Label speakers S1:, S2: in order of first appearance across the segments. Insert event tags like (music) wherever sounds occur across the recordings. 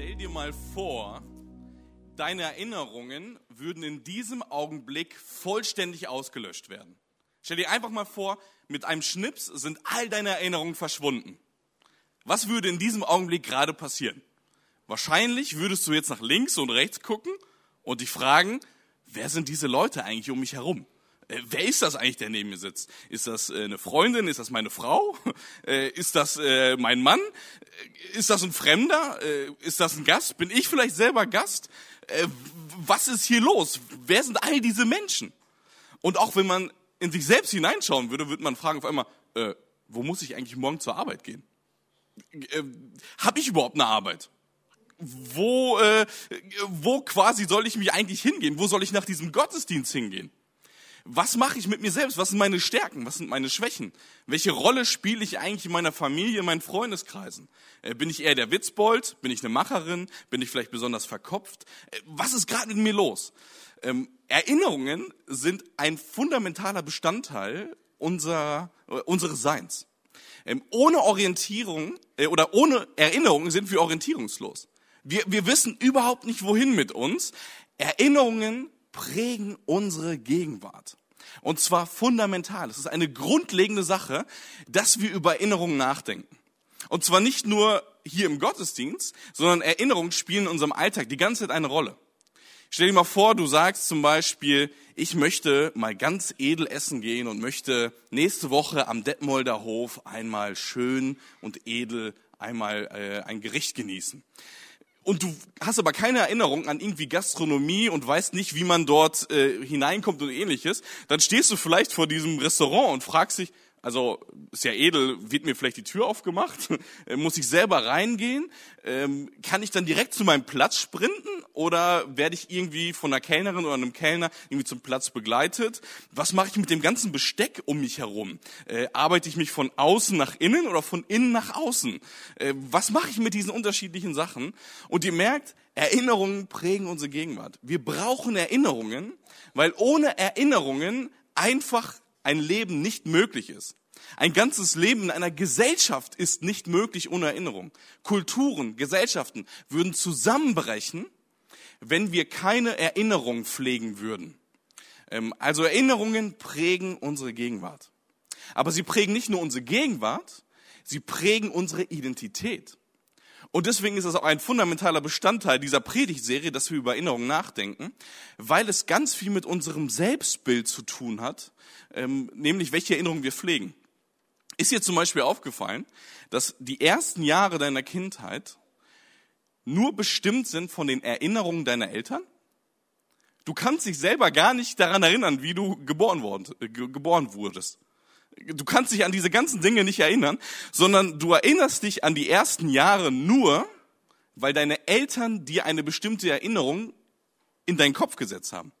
S1: Stell dir mal vor, deine Erinnerungen würden in diesem Augenblick vollständig ausgelöscht werden. Stell dir einfach mal vor, mit einem Schnips sind all deine Erinnerungen verschwunden. Was würde in diesem Augenblick gerade passieren? Wahrscheinlich würdest du jetzt nach links und rechts gucken und dich fragen, wer sind diese Leute eigentlich um mich herum? Äh, wer ist das eigentlich, der neben mir sitzt? Ist das äh, eine Freundin? Ist das meine Frau? (laughs) Äh, ist das äh, mein Mann? Äh, ist das ein Fremder? Äh, ist das ein Gast? Bin ich vielleicht selber Gast? was ist hier los? Wer sind all diese Menschen? Und auch wenn man in sich selbst hineinschauen würde, würde man fragen auf einmal, wo muss ich eigentlich morgen zur Arbeit gehen? Äh, Habe ich überhaupt eine Arbeit? Wo, äh, wo quasi soll ich mich eigentlich hingehen? Wo soll ich nach diesem Gottesdienst hingehen? Was mache ich mit mir selbst? Was sind meine Stärken? Was sind meine Schwächen? Welche Rolle spiele ich eigentlich in meiner Familie, in meinen Freundeskreisen? Äh, bin ich eher der Witzbold? Bin ich eine Macherin? Bin ich vielleicht besonders verkopft? Äh, was ist gerade mit mir los? Ähm, Erinnerungen sind ein fundamentaler Bestandteil unserer, äh, unseres Seins. Ähm, ohne Orientierung oder ohne Erinnerungen sind wir orientierungslos. Wir, wir wissen überhaupt nicht, wohin mit uns. Erinnerungen prägen unsere Gegenwart. Und zwar fundamental. Es ist eine grundlegende Sache, dass wir über Erinnerungen nachdenken. Und zwar nicht nur hier im Gottesdienst, sondern Erinnerungen spielen in unserem Alltag die ganze Zeit eine Rolle. Stell dir mal vor, du sagst zum Beispiel, ich möchte mal ganz edel essen gehen und möchte nächste Woche am Detmolder Hof einmal schön und edel einmal äh, ein Gericht genießen. Und du hast aber keine Erinnerung an irgendwie Gastronomie und weißt nicht, wie man dort äh, hineinkommt und ähnliches. Dann stehst du vielleicht vor diesem Restaurant und fragst dich, also ist ja edel, wird mir vielleicht die Tür aufgemacht? (laughs) Muss ich selber reingehen? Ähm, kann ich dann direkt zu meinem Platz sprinten oder werde ich irgendwie von einer Kellnerin oder einem Kellner irgendwie zum Platz begleitet? Was mache ich mit dem ganzen Besteck um mich herum? Äh, arbeite ich mich von außen nach innen oder von innen nach außen? Äh, was mache ich mit diesen unterschiedlichen Sachen? Und ihr merkt, Erinnerungen prägen unsere Gegenwart. Wir brauchen Erinnerungen, weil ohne Erinnerungen einfach ein Leben nicht möglich ist. Ein ganzes Leben in einer Gesellschaft ist nicht möglich ohne Erinnerung. Kulturen, Gesellschaften würden zusammenbrechen, wenn wir keine Erinnerung pflegen würden. Ähm, also Erinnerungen prägen unsere Gegenwart. Aber sie prägen nicht nur unsere Gegenwart, sie prägen unsere Identität. Und deswegen ist es auch ein fundamentaler Bestandteil dieser Predigtserie, dass wir über Erinnerungen nachdenken, weil es ganz viel mit unserem Selbstbild zu tun hat, ähm, nämlich welche Erinnerungen wir pflegen. Ist dir zum Beispiel aufgefallen, dass die ersten Jahre deiner Kindheit nur bestimmt sind von den Erinnerungen deiner Eltern? Du kannst dich selber gar nicht daran erinnern, wie du geboren, worden, äh, geboren wurdest du kannst dich an diese ganzen Dinge nicht erinnern, sondern du erinnerst dich an die ersten Jahre nur, weil deine Eltern dir eine bestimmte Erinnerung in deinen Kopf gesetzt haben.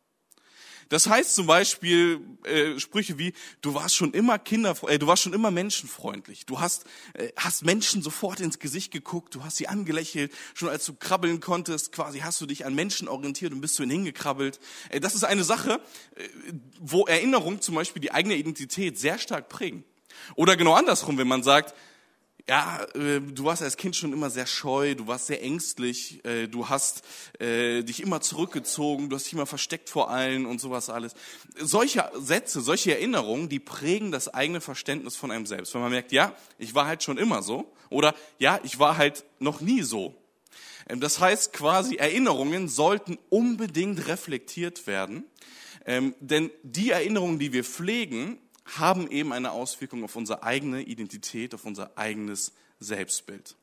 S1: Das heißt zum Beispiel äh, Sprüche wie: Du warst schon immer Kinder, äh, du warst schon immer menschenfreundlich. Du hast äh, hast Menschen sofort ins Gesicht geguckt, du hast sie angelächelt. Schon als du krabbeln konntest, quasi hast du dich an Menschen orientiert und bist zu ihnen hingekrabbelt. Äh, das ist eine Sache, äh, wo Erinnerungen zum Beispiel die eigene Identität sehr stark prägen. Oder genau andersrum, wenn man sagt, ja, äh, du warst als Kind schon immer sehr scheu, du warst sehr ängstlich, äh, du hast äh, dich immer zurückgezogen, du hast dich immer versteckt vor allen und sowas alles. Solche Sätze, solche Erinnerungen, die prägen das eigene Verständnis von einem selbst. Wenn man merkt, ja, ich war halt schon immer so oder ja, ich war halt noch nie so. Ähm, das heißt quasi, Erinnerungen sollten unbedingt reflektiert werden, ähm, denn die Erinnerungen, die wir pflegen, haben eben eine Auswirkung auf unsere eigene Identität, auf unser eigenes Selbstbild.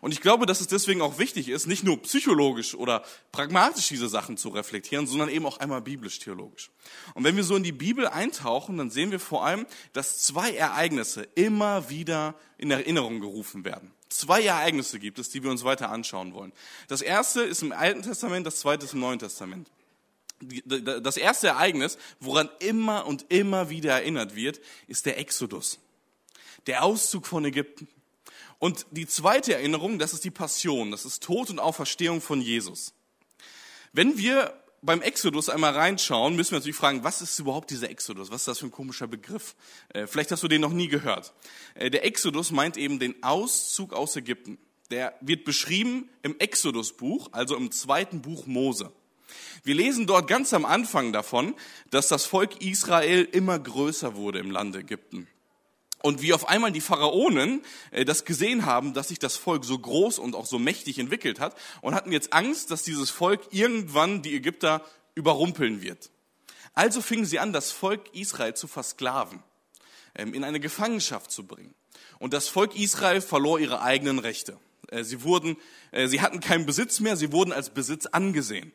S1: Und ich glaube, dass es deswegen auch wichtig ist, nicht nur psychologisch oder pragmatisch diese Sachen zu reflektieren, sondern eben auch einmal biblisch-theologisch. Und wenn wir so in die Bibel eintauchen, dann sehen wir vor allem, dass zwei Ereignisse immer wieder in Erinnerung gerufen werden. Zwei Ereignisse gibt es, die wir uns weiter anschauen wollen. Das erste ist im Alten Testament, das zweite ist im Neuen Testament das erste Ereignis, woran immer und immer wieder erinnert wird, ist der Exodus. Der Auszug von Ägypten. Und die zweite Erinnerung, das ist die Passion, das ist Tod und Auferstehung von Jesus. Wenn wir beim Exodus einmal reinschauen, müssen wir natürlich fragen, was ist überhaupt dieser Exodus? Was ist das für ein komischer Begriff? Äh, vielleicht hast du den noch nie gehört. Äh, der Exodus meint eben den Auszug aus Ägypten. der wird beschrieben im Exodusbuch, also im zweiten Buch Mose. Wir lesen dort ganz am Anfang davon, dass das Volk Israel immer größer wurde im Land Ägypten. Und wie auf einmal die Pharaonen äh, das gesehen haben, dass sich das Volk so groß und auch so mächtig entwickelt hat und hatten jetzt Angst, dass dieses Volk irgendwann die Ägypter überrumpeln wird. Also fingen sie an, das Volk Israel zu versklaven, ähm, in eine Gefangenschaft zu bringen. Und das Volk Israel verlor ihre eigenen Rechte. Äh, sie wurden, äh, sie hatten keinen Besitz mehr, sie wurden als Besitz angesehen.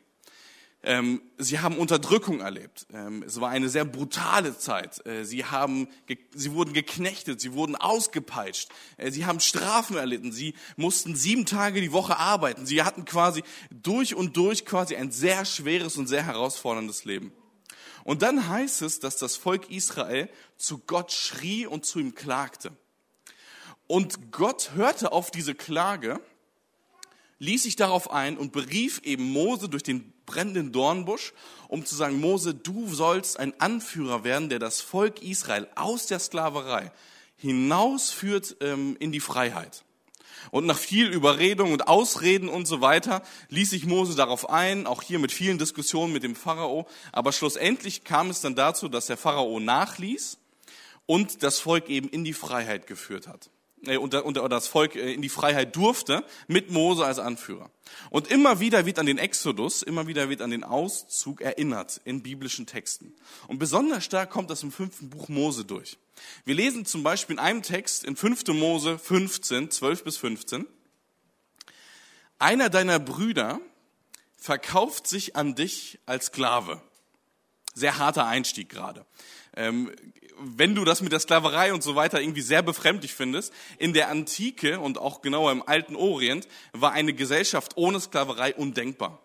S1: Ähm, sie haben Unterdrückung erlebt. Ähm, es war eine sehr brutale Zeit. Äh, sie, haben, sie wurden geknechtet, sie wurden ausgepeitscht, äh, sie haben Strafen erlitten, sie mussten sieben Tage die Woche arbeiten. Sie hatten quasi durch und durch quasi ein sehr schweres und sehr herausforderndes Leben. Und dann heißt es, dass das Volk Israel zu Gott schrie und zu ihm klagte. Und Gott hörte auf diese Klage ließ sich darauf ein und berief eben Mose durch den brennenden Dornbusch, um zu sagen, Mose, du sollst ein Anführer werden, der das Volk Israel aus der Sklaverei hinausführt ähm, in die Freiheit. Und nach viel Überredung und Ausreden und so weiter ließ sich Mose darauf ein, auch hier mit vielen Diskussionen mit dem Pharao. Aber schlussendlich kam es dann dazu, dass der Pharao nachließ und das Volk eben in die Freiheit geführt hat. Und, und, und das Volk äh, in die Freiheit durfte, mit Mose als Anführer. Und immer wieder wird an den Exodus, immer wieder wird an den Auszug erinnert in biblischen Texten. Und besonders stark kommt das im fünften Buch Mose durch. Wir lesen zum Beispiel in einem Text in 5. Mose 15, 12 bis 15. Einer deiner Brüder verkauft sich an dich als Sklave. Sehr harter Einstieg gerade. Ähm, wenn du das mit der Sklaverei und so weiter irgendwie sehr befremdlich findest, in der Antike und auch genauer im alten Orient war eine Gesellschaft ohne Sklaverei undenkbar.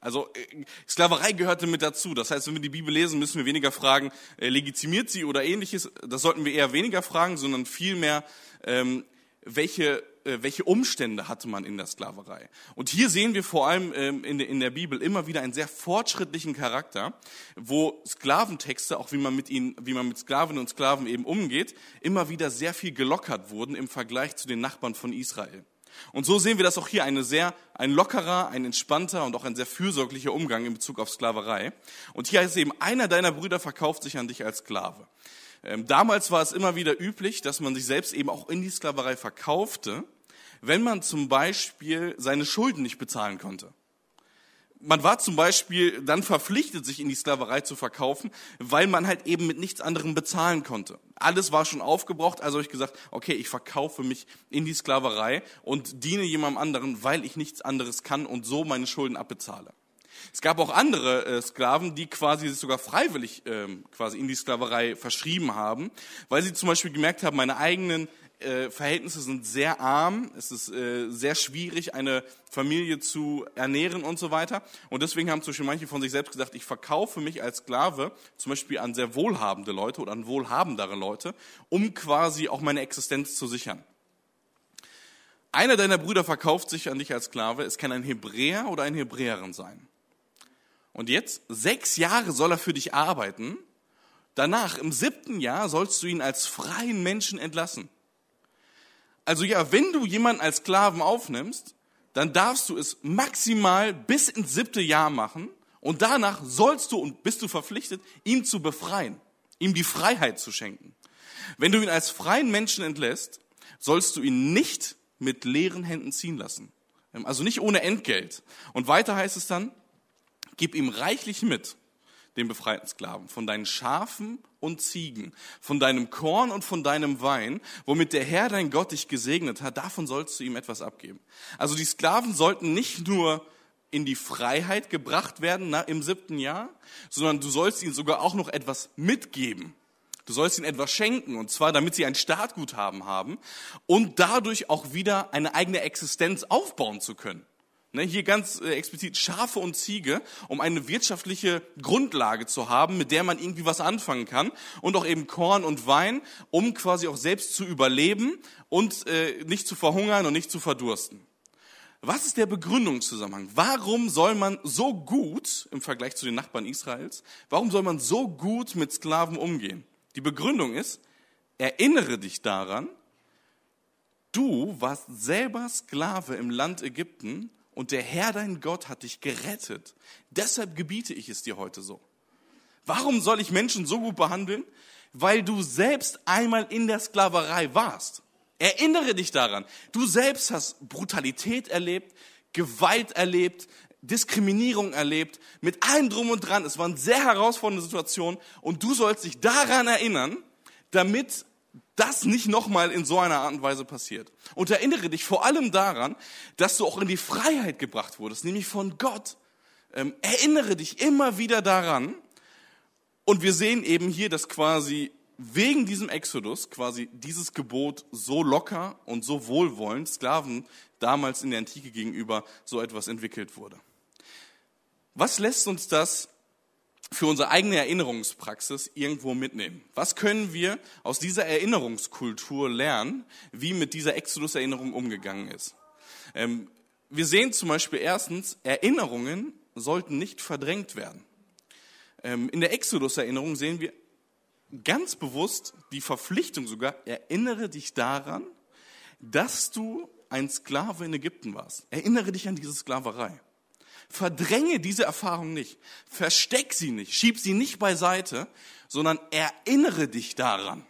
S1: Also äh, Sklaverei gehörte mit dazu. Das heißt, wenn wir die Bibel lesen, müssen wir weniger fragen, äh, legitimiert sie oder ähnliches. Das sollten wir eher weniger fragen, sondern vielmehr, ähm, welche äh, welche Umstände hatte man in der Sklaverei. Und hier sehen wir vor allem ähm, in der Bibel immer wieder einen sehr fortschrittlichen Charakter, wo Sklaventexte, auch wie man mit ihnen, wie man mit Sklavinnen und Sklaven eben umgeht, immer wieder sehr viel gelockert wurden im Vergleich zu den Nachbarn von Israel. Und so sehen wir das auch hier, eine sehr, ein lockerer, ein entspannter und auch ein sehr fürsorglicher Umgang in Bezug auf Sklaverei. Und hier heißt es eben, einer deiner Brüder verkauft sich an dich als Sklave. Ähm, damals war es immer wieder üblich, dass man sich selbst eben auch in die Sklaverei verkaufte, wenn man zum Beispiel seine Schulden nicht bezahlen konnte. Man war zum Beispiel dann verpflichtet, sich in die Sklaverei zu verkaufen, weil man halt eben mit nichts anderem bezahlen konnte. Alles war schon aufgebraucht, also habe ich gesagt, okay, ich verkaufe mich in die Sklaverei und diene jemandem anderen, weil ich nichts anderes kann und so meine Schulden abbezahle. Es gab auch andere äh, Sklaven, die quasi sich sogar freiwillig ähm, quasi in die Sklaverei verschrieben haben, weil sie zum Beispiel gemerkt haben, meine eigenen äh, Verhältnisse sind sehr arm, es ist äh, sehr schwierig, eine Familie zu ernähren und so weiter. Und deswegen haben zum Beispiel manche von sich selbst gesagt, ich verkaufe mich als Sklave zum Beispiel an sehr wohlhabende Leute oder an wohlhabendere Leute, um quasi auch meine Existenz zu sichern. Einer deiner Brüder verkauft sich an dich als Sklave. Es kann ein Hebräer oder eine Hebräerin sein. Und jetzt, sechs Jahre soll er für dich arbeiten. Danach, im siebten Jahr, sollst du ihn als freien Menschen entlassen. Also ja, wenn du jemanden als Sklaven aufnimmst, dann darfst du es maximal bis ins siebte Jahr machen und danach sollst du und bist du verpflichtet, ihn zu befreien, ihm die Freiheit zu schenken. Wenn du ihn als freien Menschen entlässt, sollst du ihn nicht mit leeren Händen ziehen lassen. Also nicht ohne Entgelt. Und weiter heißt es dann, Gib ihm reichlich mit, den befreiten Sklaven, von deinen Schafen und Ziegen, von deinem Korn und von deinem Wein, womit der Herr dein Gott dich gesegnet hat, davon sollst du ihm etwas abgeben. Also die Sklaven sollten nicht nur in die Freiheit gebracht werden na, im siebten Jahr, sondern du sollst ihnen sogar auch noch etwas mitgeben. Du sollst ihnen etwas schenken, und zwar damit sie ein Startguthaben haben und dadurch auch wieder eine eigene Existenz aufbauen zu können. Ne, hier ganz äh, explizit Schafe und Ziege, um eine wirtschaftliche Grundlage zu haben, mit der man irgendwie was anfangen kann. Und auch eben Korn und Wein, um quasi auch selbst zu überleben und äh, nicht zu verhungern und nicht zu verdursten. Was ist der Begründungszusammenhang? Warum soll man so gut, im Vergleich zu den Nachbarn Israels, warum soll man so gut mit Sklaven umgehen? Die Begründung ist, erinnere dich daran, Du warst selber Sklave im Land Ägypten und der Herr dein Gott hat dich gerettet. Deshalb gebiete ich es dir heute so. Warum soll ich Menschen so gut behandeln? Weil du selbst einmal in der Sklaverei warst. Erinnere dich daran. Du selbst hast Brutalität erlebt, Gewalt erlebt, Diskriminierung erlebt, mit allem drum und dran. Es waren sehr herausfordernde Situationen und du sollst dich daran erinnern, damit das nicht nochmal in so einer Art und Weise passiert. Und erinnere dich vor allem daran, dass du auch in die Freiheit gebracht wurdest, nämlich von Gott. Ähm, erinnere dich immer wieder daran. Und wir sehen eben hier, dass quasi wegen diesem Exodus quasi dieses Gebot so locker und so wohlwollend Sklaven damals in der Antike gegenüber so etwas entwickelt wurde. Was lässt uns das für unsere eigene Erinnerungspraxis irgendwo mitnehmen? Was können wir aus dieser Erinnerungskultur lernen, wie mit dieser Exodus-Erinnerung umgegangen ist? Ähm, wir sehen zum Beispiel erstens, Erinnerungen sollten nicht verdrängt werden. Ähm, in der Exodus-Erinnerung sehen wir ganz bewusst die Verpflichtung sogar, erinnere dich daran, dass du ein Sklave in Ägypten warst. Erinnere dich an diese Sklaverei. Verdränge diese Erfahrung nicht. Versteck sie nicht. Schieb sie nicht beiseite, sondern erinnere dich daran.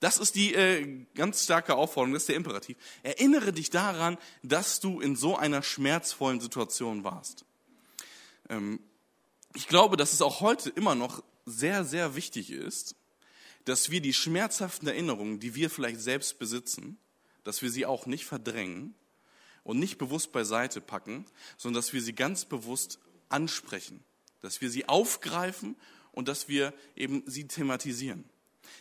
S1: Das ist die äh, ganz starke Aufforderung, das ist der Imperativ. Erinnere dich daran, dass du in so einer schmerzvollen Situation warst. Ähm, ich glaube, dass es auch heute immer noch sehr, sehr wichtig ist, dass wir die schmerzhaften Erinnerungen, die wir vielleicht selbst besitzen, dass wir sie auch nicht verdrängen, und nicht bewusst beiseite packen, sondern dass wir sie ganz bewusst ansprechen, dass wir sie aufgreifen und dass wir eben sie thematisieren.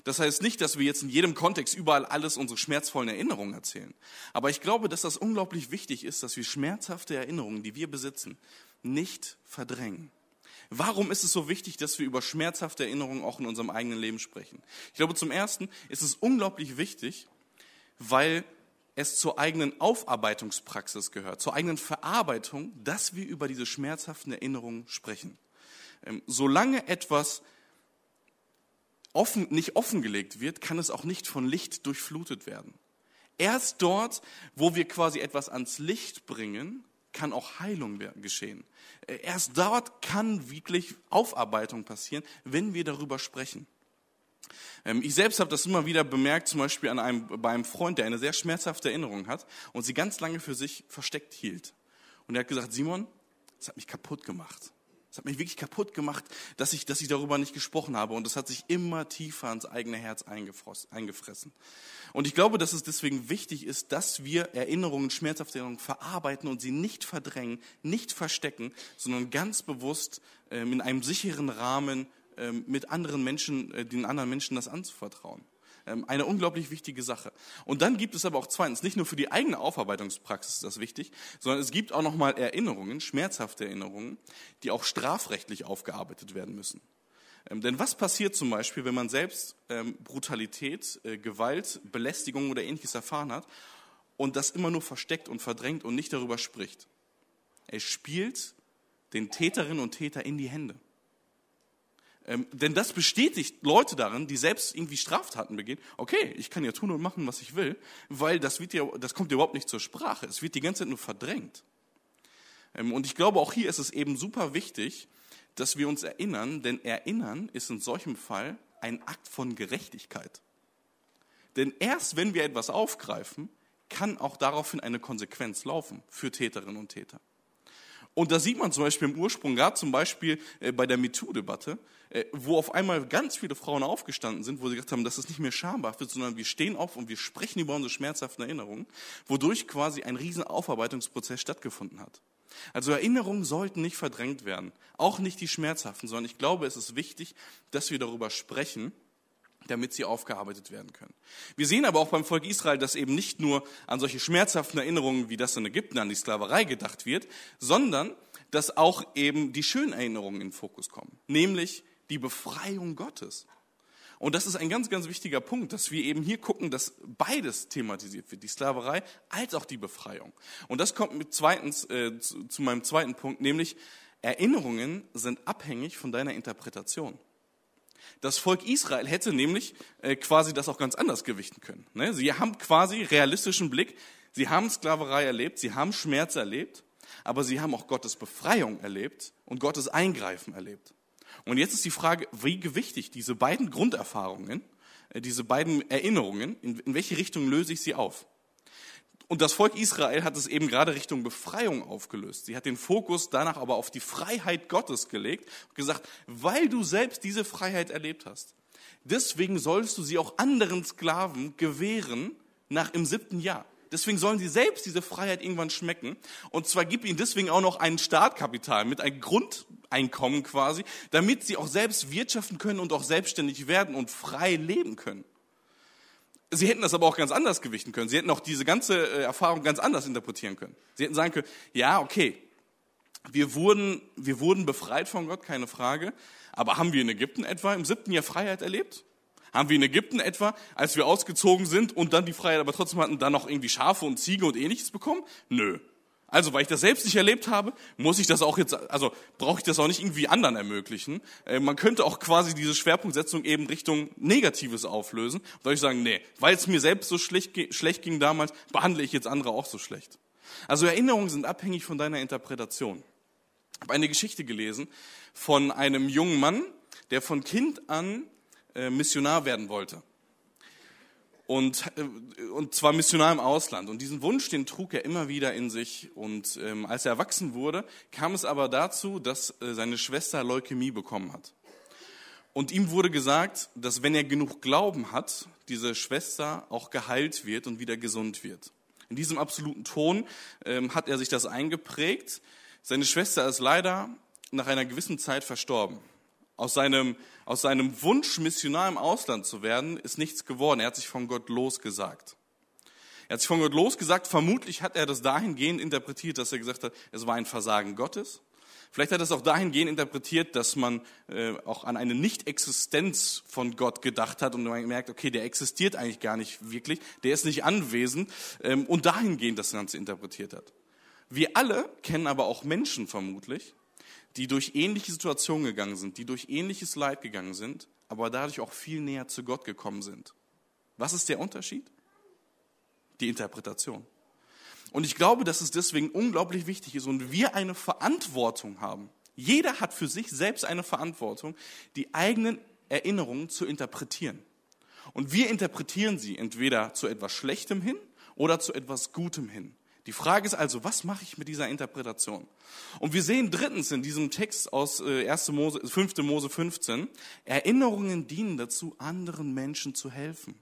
S1: Das heißt nicht, dass wir jetzt in jedem Kontext überall alles unsere schmerzvollen Erinnerungen erzählen. Aber ich glaube, dass das unglaublich wichtig ist, dass wir schmerzhafte Erinnerungen, die wir besitzen, nicht verdrängen. Warum ist es so wichtig, dass wir über schmerzhafte Erinnerungen auch in unserem eigenen Leben sprechen? Ich glaube, zum Ersten ist es unglaublich wichtig, weil es zur eigenen Aufarbeitungspraxis gehört, zur eigenen Verarbeitung, dass wir über diese schmerzhaften Erinnerungen sprechen. Ähm, solange etwas offen, nicht offengelegt wird, kann es auch nicht von Licht durchflutet werden. Erst dort, wo wir quasi etwas ans Licht bringen, kann auch Heilung geschehen. Äh, erst dort kann wirklich Aufarbeitung passieren, wenn wir darüber sprechen. Ähm, ich selbst habe das immer wieder bemerkt, zum Beispiel an einem, bei einem Freund, der eine sehr schmerzhafte Erinnerung hat und sie ganz lange für sich versteckt hielt. Und er hat gesagt, Simon, das hat mich kaputt gemacht. Das hat mich wirklich kaputt gemacht, dass ich, dass ich darüber nicht gesprochen habe. Und das hat sich immer tiefer ins eigene Herz eingefressen. Und ich glaube, dass es deswegen wichtig ist, dass wir Erinnerungen, schmerzhafte Erinnerungen verarbeiten und sie nicht verdrängen, nicht verstecken, sondern ganz bewusst ähm, in einem sicheren Rahmen mit anderen Menschen, äh, den anderen Menschen das anzuvertrauen. Ähm, eine unglaublich wichtige Sache. Und dann gibt es aber auch zweitens, nicht nur für die eigene Aufarbeitungspraxis ist das wichtig, sondern es gibt auch nochmal Erinnerungen, schmerzhafte Erinnerungen, die auch strafrechtlich aufgearbeitet werden müssen. Ähm, denn was passiert zum Beispiel, wenn man selbst Brutalität, äh, Gewalt, Belästigung oder ähnliches erfahren hat und das immer nur versteckt und verdrängt und nicht darüber spricht? Er spielt den Täterinnen und Täter in die Hände. Ähm, denn das bestätigt Leute darin, die selbst irgendwie Straftaten begehen. Okay, ich kann ja tun und machen, was ich will, weil das, wird ja, das kommt ja überhaupt nicht zur Sprache. Es wird die ganze Zeit nur verdrängt. Ähm, und ich glaube, auch hier ist es eben super wichtig, dass wir uns erinnern, denn Erinnern ist in solchem Fall ein Akt von Gerechtigkeit. Denn erst wenn wir etwas aufgreifen, kann auch daraufhin eine Konsequenz laufen für Täterinnen und Täter. Und da sieht man zum Beispiel im Ursprung, gerade zum Beispiel äh, bei der MeToo-Debatte, wo auf einmal ganz viele Frauen aufgestanden sind, wo sie gesagt haben, das ist nicht mehr schambehaftet, sondern wir stehen auf und wir sprechen über unsere schmerzhaften Erinnerungen, wodurch quasi ein riesen Aufarbeitungsprozess stattgefunden hat. Also Erinnerungen sollten nicht verdrängt werden, auch nicht die schmerzhaften, sondern ich glaube, es ist wichtig, dass wir darüber sprechen damit sie aufgearbeitet werden können. Wir sehen aber auch beim Volk Israel, dass eben nicht nur an solche schmerzhaften Erinnerungen wie das in Ägypten an die Sklaverei gedacht wird, sondern dass auch eben die schönen Erinnerungen in den Fokus kommen, nämlich die Befreiung Gottes. Und das ist ein ganz, ganz wichtiger Punkt, dass wir eben hier gucken, dass beides thematisiert wird, die Sklaverei als auch die Befreiung. Und das kommt mit zweitens äh, zu, zu meinem zweiten Punkt, nämlich Erinnerungen sind abhängig von deiner Interpretation. Das Volk Israel hätte nämlich äh, quasi das auch ganz anders gewichten können. Ne? Sie haben quasi realistischen Blick. Sie haben Sklaverei erlebt, sie haben Schmerz erlebt, aber sie haben auch Gottes Befreiung erlebt und Gottes Eingreifen erlebt. Und jetzt ist die Frage, wie gewichtig diese beiden Grunderfahrungen, äh, diese beiden Erinnerungen, in, welche Richtung löse ich sie auf? Und das Volk Israel hat es eben gerade Richtung Befreiung aufgelöst. Sie hat den Fokus danach aber auf die Freiheit Gottes gelegt und gesagt, weil du selbst diese Freiheit erlebt hast, deswegen sollst du sie auch anderen Sklaven gewähren nach im siebten Jahr. Deswegen sollen sie selbst diese Freiheit irgendwann schmecken. Und zwar gib ihnen deswegen auch noch ein Startkapital mit einem Grundeinkommen quasi, damit sie auch selbst wirtschaften können und auch selbstständig werden und frei leben können. Sie hätten das aber auch ganz anders gewichten können. Sie hätten auch diese ganze äh, Erfahrung ganz anders interpretieren können. Sie hätten sagen können, ja, okay, wir wurden, wir wurden befreit von Gott, keine Frage. Aber haben wir in Ägypten etwa im siebten Jahr Freiheit erlebt? Haben wir in Ägypten etwa, als wir ausgezogen sind und dann die Freiheit aber trotzdem hatten, dann noch irgendwie Schafe und Ziege und ähnliches bekommen? Nö. Also, weil ich das selbst nicht erlebt habe, muss ich das auch jetzt, also brauche ich das auch nicht irgendwie anderen ermöglichen. Äh, man könnte auch quasi diese Schwerpunktsetzung eben Richtung Negatives auflösen. Soll ich sagen, nee, weil es mir selbst so schlecht, schlecht ging damals, behandle ich jetzt andere auch so schlecht. Also Erinnerungen sind abhängig von deiner Interpretation. Ich habe eine Geschichte gelesen von einem jungen Mann, der von Kind an äh, Missionar werden wollte und, äh, und zwar Missionar im Ausland. Und diesen Wunsch, den trug er immer wieder in sich. Und ähm, als er erwachsen wurde, kam es aber dazu, dass äh, seine Schwester Leukämie bekommen hat. Und ihm wurde gesagt, dass wenn er genug Glauben hat, diese Schwester auch geheilt wird und wieder gesund wird. In diesem absoluten Ton ähm, hat er sich das eingeprägt. Seine Schwester ist leider nach einer gewissen Zeit verstorben. Aus seinem, aus seinem Wunsch, Missionar im Ausland zu werden, ist nichts geworden. Er hat sich von Gott losgesagt. Er hat sich von Gott losgesagt. Vermutlich hat er das dahingehend interpretiert, dass er gesagt hat, es war ein Versagen Gottes. Vielleicht hat er es auch dahingehend interpretiert, dass man äh, auch an eine Nicht-Existenz von Gott gedacht hat und man merkt, okay, der existiert eigentlich gar nicht wirklich, der ist nicht anwesend ähm, und dahingehend das Ganze interpretiert hat. Wir alle kennen aber auch Menschen vermutlich, die durch ähnliche Situationen gegangen sind, die durch ähnliches Leid gegangen sind, aber dadurch auch viel näher zu Gott gekommen sind. Was ist der Unterschied? Die Interpretation. Und ich glaube, dass es deswegen unglaublich wichtig ist und wir eine Verantwortung haben. Jeder hat für sich selbst eine Verantwortung, die eigenen Erinnerungen zu interpretieren. Und wir interpretieren sie entweder zu etwas Schlechtem hin oder zu etwas Gutem hin. Die Frage ist also, was mache ich mit dieser Interpretation? Und wir sehen drittens in diesem Text aus 1. Äh, Mose, 5. Mose 15, Erinnerungen dienen dazu, anderen Menschen zu helfen.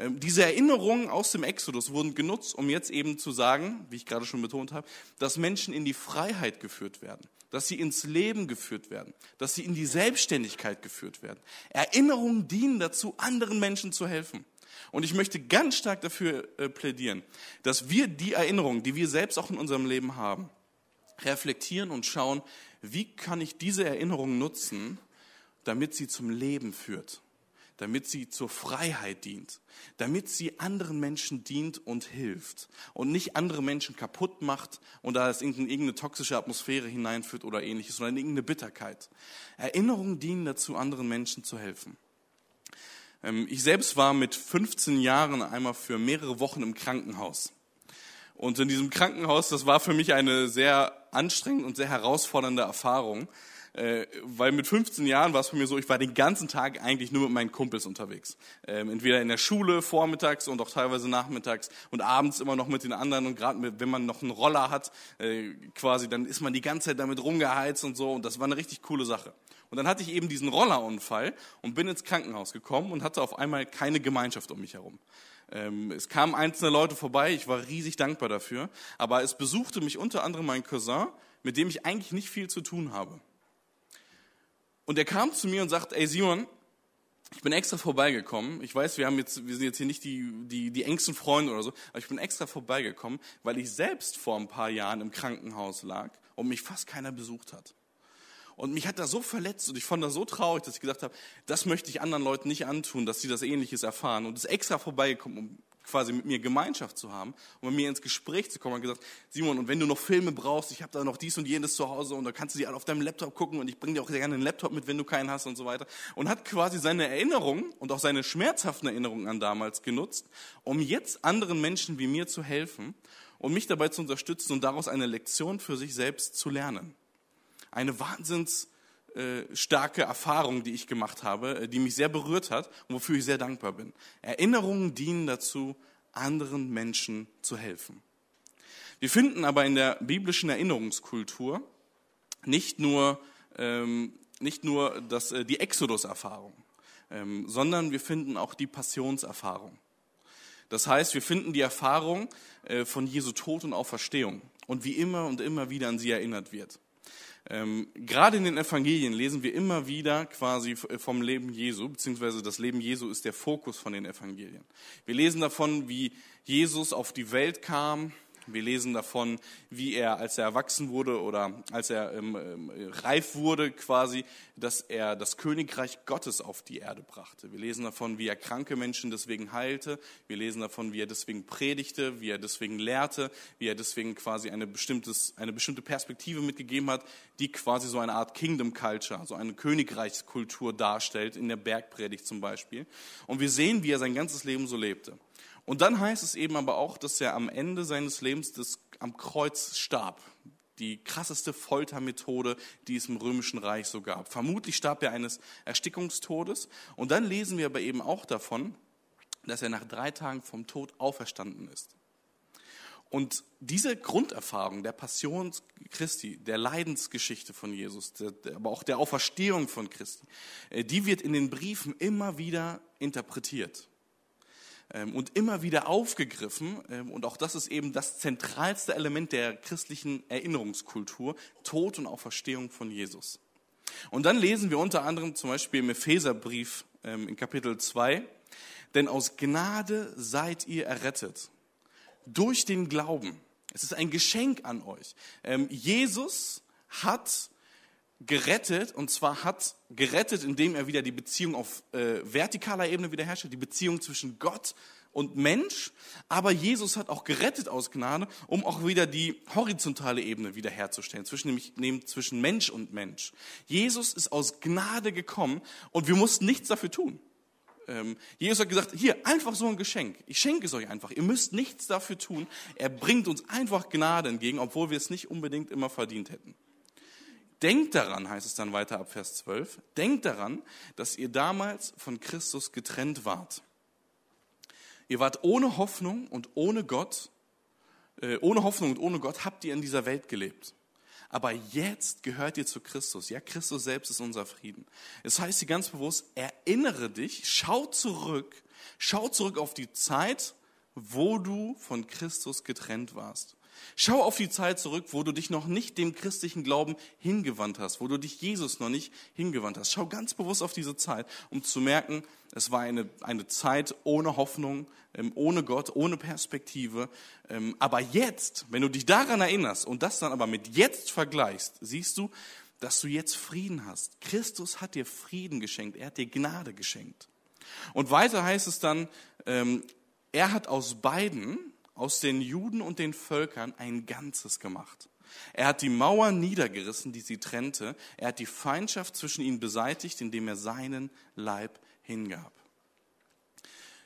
S1: Ähm, diese Erinnerungen aus dem Exodus wurden genutzt, um jetzt eben zu sagen, wie ich gerade schon betont habe, dass Menschen in die Freiheit geführt werden, dass sie ins Leben geführt werden, dass sie in die Selbstständigkeit geführt werden. Erinnerungen dienen dazu, anderen Menschen zu helfen. Und ich möchte ganz stark dafür äh, plädieren, dass wir die Erinnerungen, die wir selbst auch in unserem Leben haben, reflektieren und schauen, wie kann ich diese Erinnerung nutzen, damit sie zum Leben führt, damit sie zur Freiheit dient, damit sie anderen Menschen dient und hilft und nicht andere Menschen kaputt macht und da es in irgendeine toxische Atmosphäre hineinführt oder ähnliches, sondern in irgendeine Bitterkeit. Erinnerungen dienen dazu, anderen Menschen zu helfen. Ähm, ich selbst war mit 15 Jahren einmal für mehrere Wochen im Krankenhaus. Und in diesem Krankenhaus, das war für mich eine sehr anstrengende und sehr herausfordernde Erfahrung, äh, weil mit 15 Jahren war es für mich so, ich war den ganzen Tag eigentlich nur mit meinen Kumpels unterwegs. Ähm, entweder in der Schule vormittags und auch teilweise nachmittags und abends immer noch mit den anderen und gerade wenn man noch einen Roller hat, äh, quasi, dann ist man die ganze Zeit damit rumgeheizt und so und das war eine richtig coole Sache. Und dann hatte ich eben diesen Rollerunfall und bin ins Krankenhaus gekommen und hatte auf einmal keine Gemeinschaft um mich herum. Ähm, es kamen einzelne Leute vorbei, ich war riesig dankbar dafür, aber es besuchte mich unter anderem mein Cousin, mit dem ich eigentlich nicht viel zu tun habe. Und er kam zu mir und sagt, ey Simon, ich bin extra vorbeigekommen. Ich weiß, wir haben jetzt, wir sind jetzt hier nicht die, die, die engsten Freunde oder so, aber ich bin extra vorbeigekommen, weil ich selbst vor ein paar Jahren im Krankenhaus lag und mich fast keiner besucht hat. Und mich hat das so verletzt und ich fand das so traurig, dass ich gesagt habe, das möchte ich anderen Leuten nicht antun, dass sie das Ähnliches erfahren. Und ist extra vorbeigekommen, um quasi mit mir Gemeinschaft zu haben und mit mir ins Gespräch zu kommen. Hat gesagt, Simon, und wenn du noch Filme brauchst, ich habe da noch dies und jenes zu Hause und da kannst du die alle auf deinem Laptop gucken und ich bringe dir auch gerne einen Laptop mit, wenn du keinen hast und so weiter. Und hat quasi seine Erinnerungen und auch seine schmerzhaften Erinnerungen an damals genutzt, um jetzt anderen Menschen wie mir zu helfen und mich dabei zu unterstützen und daraus eine Lektion für sich selbst zu lernen. Eine wahnsinns äh, starke Erfahrung, die ich gemacht habe, äh, die mich sehr berührt hat und wofür ich sehr dankbar bin. Erinnerungen dienen dazu, anderen Menschen zu helfen. Wir finden aber in der biblischen Erinnerungskultur nicht nur, ähm, nicht nur das, äh, die Exodus-Erfahrung, ähm, sondern wir finden auch die Passionserfahrung. Das heißt, wir finden die Erfahrung äh, von Jesu Tod und Auferstehung und wie immer und immer wieder an sie erinnert wird. Ähm, gerade in den Evangelien lesen wir immer wieder quasi vom Leben Jesu, beziehungsweise das Leben Jesu ist der Fokus von den Evangelien. Wir lesen davon, wie Jesus auf die Welt kam, wir lesen davon, wie er, als er erwachsen wurde oder als er ähm, ähm, reif wurde, quasi, dass er das Königreich Gottes auf die Erde brachte. Wir lesen davon, wie er kranke Menschen deswegen heilte. Wir lesen davon, wie er deswegen predigte, wie er deswegen lehrte, wie er deswegen quasi eine, bestimmtes, eine bestimmte Perspektive mitgegeben hat, die quasi so eine Art Kingdom Culture, so eine Königreichskultur darstellt, in der Bergpredigt zum Beispiel. Und wir sehen, wie er sein ganzes Leben so lebte. Und dann heißt es eben aber auch, dass er am Ende seines Lebens des, am Kreuz starb. Die krasseste Foltermethode, die es im Römischen Reich so gab. Vermutlich starb er eines Erstickungstodes. Und dann lesen wir aber eben auch davon, dass er nach drei Tagen vom Tod auferstanden ist. Und diese Grunderfahrung der Passion Christi, der Leidensgeschichte von Jesus, aber auch der Auferstehung von Christi, äh, die wird in den Briefen immer wieder interpretiert. Ähm, und immer wieder aufgegriffen. Ähm, und auch das ist eben das zentralste Element der christlichen Erinnerungskultur, Tod und Auferstehung von Jesus. Und dann lesen wir unter anderem zum Beispiel im Epheserbrief ähm, in Kapitel 2, denn aus Gnade seid ihr errettet. Durch den Glauben. Es ist ein Geschenk an euch. Jesus hat gerettet, und zwar hat gerettet, indem er wieder die Beziehung auf äh, vertikaler Ebene wiederherstellt, die Beziehung zwischen Gott und Mensch. Aber Jesus hat auch gerettet aus Gnade, um auch wieder die horizontale Ebene wiederherzustellen, zwischen, nämlich neben, zwischen Mensch und Mensch. Jesus ist aus Gnade gekommen und wir mussten nichts dafür tun. Ähm, Jesus hat gesagt, hier, einfach so ein Geschenk. Ich schenke es euch einfach. Ihr müsst nichts dafür tun. Er bringt uns einfach Gnade entgegen, obwohl wir es nicht unbedingt immer verdient hätten. Denkt daran, heißt es dann weiter ab Vers 12, denkt daran, dass ihr damals von Christus getrennt wart. Ihr wart ohne Hoffnung und ohne Gott, äh, ohne Hoffnung und ohne Gott habt ihr in dieser Welt gelebt. Aber jetzt gehört ihr zu Christus. Ja, Christus selbst ist unser Frieden. Es heißt hier ganz bewusst, erinnere dich, schau zurück, schau zurück auf die Zeit, wo du von Christus getrennt warst. Schau auf die Zeit zurück, wo du dich noch nicht dem christlichen Glauben hingewandt hast, wo du dich Jesus noch nicht hingewandt hast. Schau ganz bewusst auf diese Zeit, um zu merken, es war eine, eine Zeit ohne Hoffnung, ähm, ohne Gott, ohne Perspektive. Ähm, aber jetzt, wenn du dich daran erinnerst und das dann aber mit jetzt vergleichst, siehst du, dass du jetzt Frieden hast. Christus hat dir Frieden geschenkt, er hat dir Gnade geschenkt. Und weiter heißt es dann, ähm, er hat aus beiden, aus den Juden und den Völkern ein Ganzes gemacht. Er hat die Mauer niedergerissen, die sie trennte. Er hat die Feindschaft zwischen ihnen beseitigt, indem er seinen Leib hingab.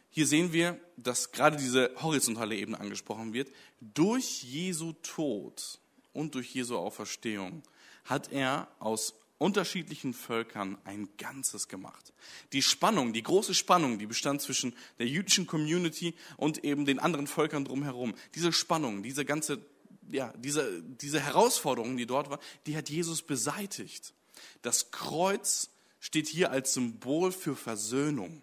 S1: Hier sehen wir, dass gerade diese horizontale Ebene angesprochen wird. Durch Jesu Tod und durch Jesu Auferstehung hat er aus unterschiedlichen Völkern ein Ganzes gemacht. Die Spannung, die große Spannung, die bestand zwischen der jüdischen Community und eben den anderen Völkern drumherum, diese Spannung, diese ganze, ja, diese, diese Herausforderung, die dort war, die hat Jesus beseitigt. Das Kreuz steht hier als Symbol für Versöhnung.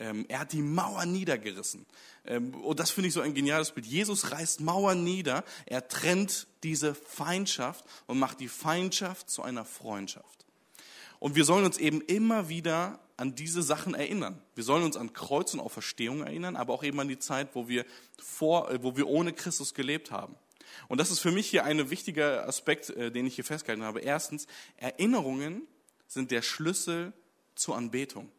S1: Ähm, er hat die Mauer niedergerissen. Ähm, und das finde ich so ein geniales Bild. Jesus reißt Mauern nieder, er trennt diese Feindschaft und macht die Feindschaft zu einer Freundschaft. Und wir sollen uns eben immer wieder an diese Sachen erinnern. Wir sollen uns an Kreuz und Auferstehung erinnern, aber auch eben an die Zeit, wo wir, vor, äh, wo wir ohne Christus gelebt haben. Und das ist für mich hier ein wichtiger Aspekt, äh, den ich hier festgehalten habe. Erstens, Erinnerungen sind der Schlüssel zur Anbetung.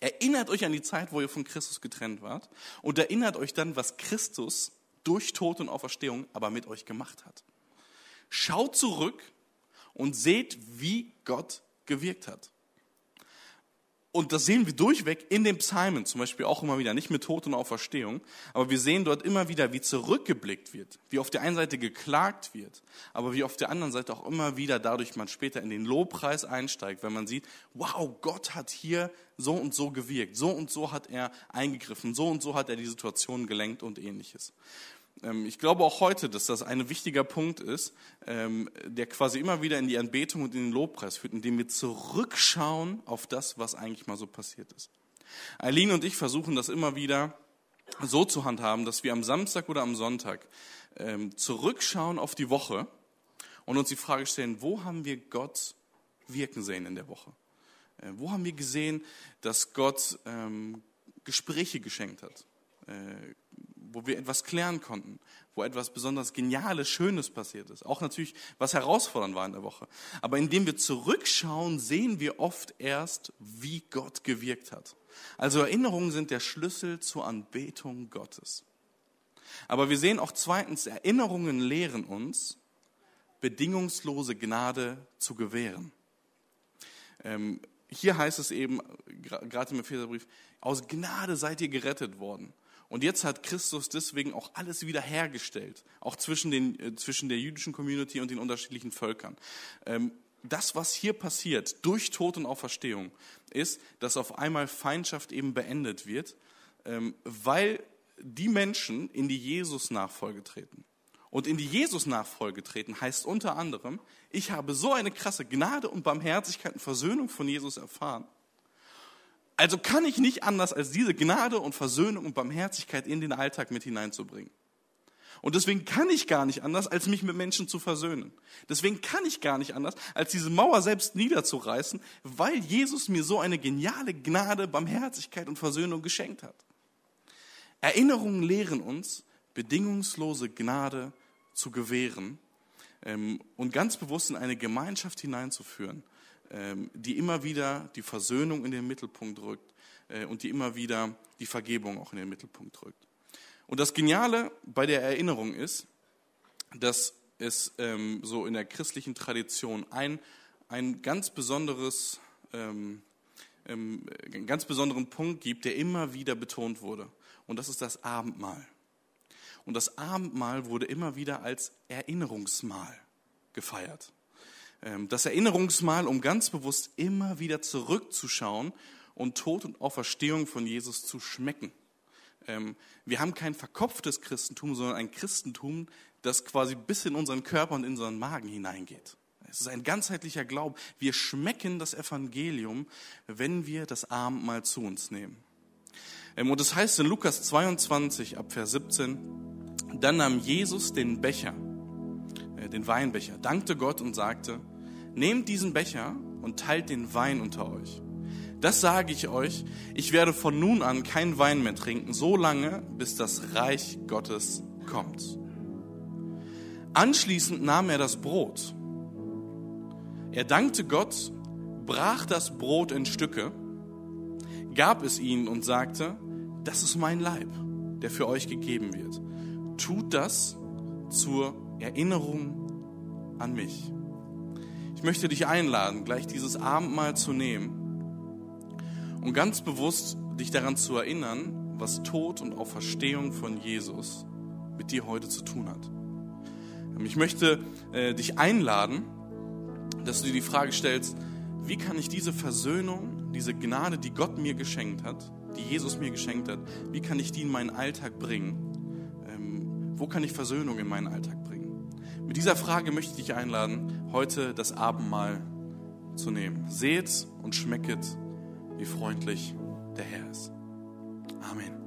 S1: Erinnert euch an die Zeit, wo ihr von Christus getrennt wart und erinnert euch dann, was Christus durch Tod und Auferstehung aber mit euch gemacht hat. Schaut zurück und seht, wie Gott gewirkt hat. Und das sehen wir durchweg in den Psalmen, zum Beispiel auch immer wieder, nicht mit Tod und Auferstehung, aber wir sehen dort immer wieder, wie zurückgeblickt wird, wie auf der einen Seite geklagt wird, aber wie auf der anderen Seite auch immer wieder dadurch man später in den Lobpreis einsteigt, wenn man sieht, wow, Gott hat hier so und so gewirkt, so und so hat er eingegriffen, so und so hat er die Situation gelenkt und ähnliches. Ähm, ich glaube auch heute, dass das ein wichtiger Punkt ist, ähm, der quasi immer wieder in die Anbetung und in den Lobpreis führt, indem wir zurückschauen auf das, was eigentlich mal so passiert ist. Eileen und ich versuchen das immer wieder so zu handhaben, dass wir am Samstag oder am Sonntag ähm, zurückschauen auf die Woche und uns die Frage stellen, wo haben wir Gott wirken sehen in der Woche? Äh, wo haben wir gesehen, dass Gott Gespräche geschenkt hat? Wo wir etwas klären konnten, wo etwas besonders Geniales, Schönes passiert ist. Auch natürlich, was herausfordernd war in der Woche. Aber indem wir zurückschauen, sehen wir oft erst, wie Gott gewirkt hat. Also Erinnerungen sind der Schlüssel zur Anbetung Gottes. Aber wir sehen auch zweitens, Erinnerungen lehren uns, bedingungslose Gnade zu gewähren. Ähm, hier heißt es eben, gerade im Epheserbrief, aus Gnade seid ihr gerettet worden. Und jetzt hat Christus deswegen auch alles wieder hergestellt, auch zwischen, den, äh, zwischen der jüdischen Community und den unterschiedlichen Völkern. Ähm, das, was hier passiert durch Tod und Auferstehung, ist, dass auf einmal Feindschaft eben beendet wird, ähm, weil die Menschen in die Jesus-Nachfolge treten. Und in die Jesus-Nachfolge treten heißt unter anderem, ich habe so eine krasse Gnade und Barmherzigkeit und Versöhnung von Jesus erfahren, also kann ich nicht anders, als diese Gnade und Versöhnung und Barmherzigkeit in den Alltag mit hineinzubringen. Und deswegen kann ich gar nicht anders, als mich mit Menschen zu versöhnen. Deswegen kann ich gar nicht anders, als diese Mauer selbst niederzureißen, weil Jesus mir so eine geniale Gnade, Barmherzigkeit und Versöhnung geschenkt hat. Erinnerungen lehren uns, bedingungslose Gnade zu gewähren ähm, und ganz bewusst in eine Gemeinschaft hineinzuführen, die immer wieder die Versöhnung in den Mittelpunkt rückt äh, und die immer wieder die Vergebung auch in den Mittelpunkt rückt. Und das Geniale bei der Erinnerung ist, dass es ähm, so in der christlichen Tradition ein, ein ganz besonderes, ähm, ähm, einen ganz besonderen Punkt gibt, der immer wieder betont wurde. Und das ist das Abendmahl. Und das Abendmahl wurde immer wieder als Erinnerungsmahl gefeiert. Ähm, das Erinnerungsmal, um ganz bewusst immer wieder zurückzuschauen und Tod und Auferstehung von Jesus zu schmecken. Ähm, wir haben kein verkopftes Christentum, sondern ein Christentum, das quasi bis in unseren Körper und in unseren Magen hineingeht. Es ist ein ganzheitlicher Glaube. Wir schmecken das Evangelium, wenn wir das Abendmahl zu uns nehmen. Ähm, und das heißt in Lukas 22 ab Vers 17, dann nahm Jesus den Becher den Weinbecher, dankte Gott und sagte, nehmt diesen Becher und teilt den Wein unter euch. Das sage ich euch, ich werde von nun an kein Wein mehr trinken, so lange, bis das Reich Gottes kommt. Anschließend nahm er das Brot. Er dankte Gott, brach das Brot in Stücke, gab es ihnen und sagte, das ist mein Leib, der für euch gegeben wird. Tut das zur Erinnerung an mich. Ich möchte dich einladen, gleich dieses Abendmahl zu nehmen und ganz bewusst dich daran zu erinnern, was Tod und Auferstehung von Jesus mit dir heute zu tun hat. Ich möchte äh, dich einladen, dass du dir die Frage stellst, wie kann ich diese Versöhnung, diese Gnade, die Gott mir geschenkt hat, die Jesus mir geschenkt hat, wie kann ich die in meinen Alltag bringen? Ähm, wo kann ich Versöhnung in meinen Alltag? Mit dieser Frage möchte ich dich einladen, heute das Abendmahl zu nehmen. Seht und schmecket, wie freundlich der Herr ist. Amen.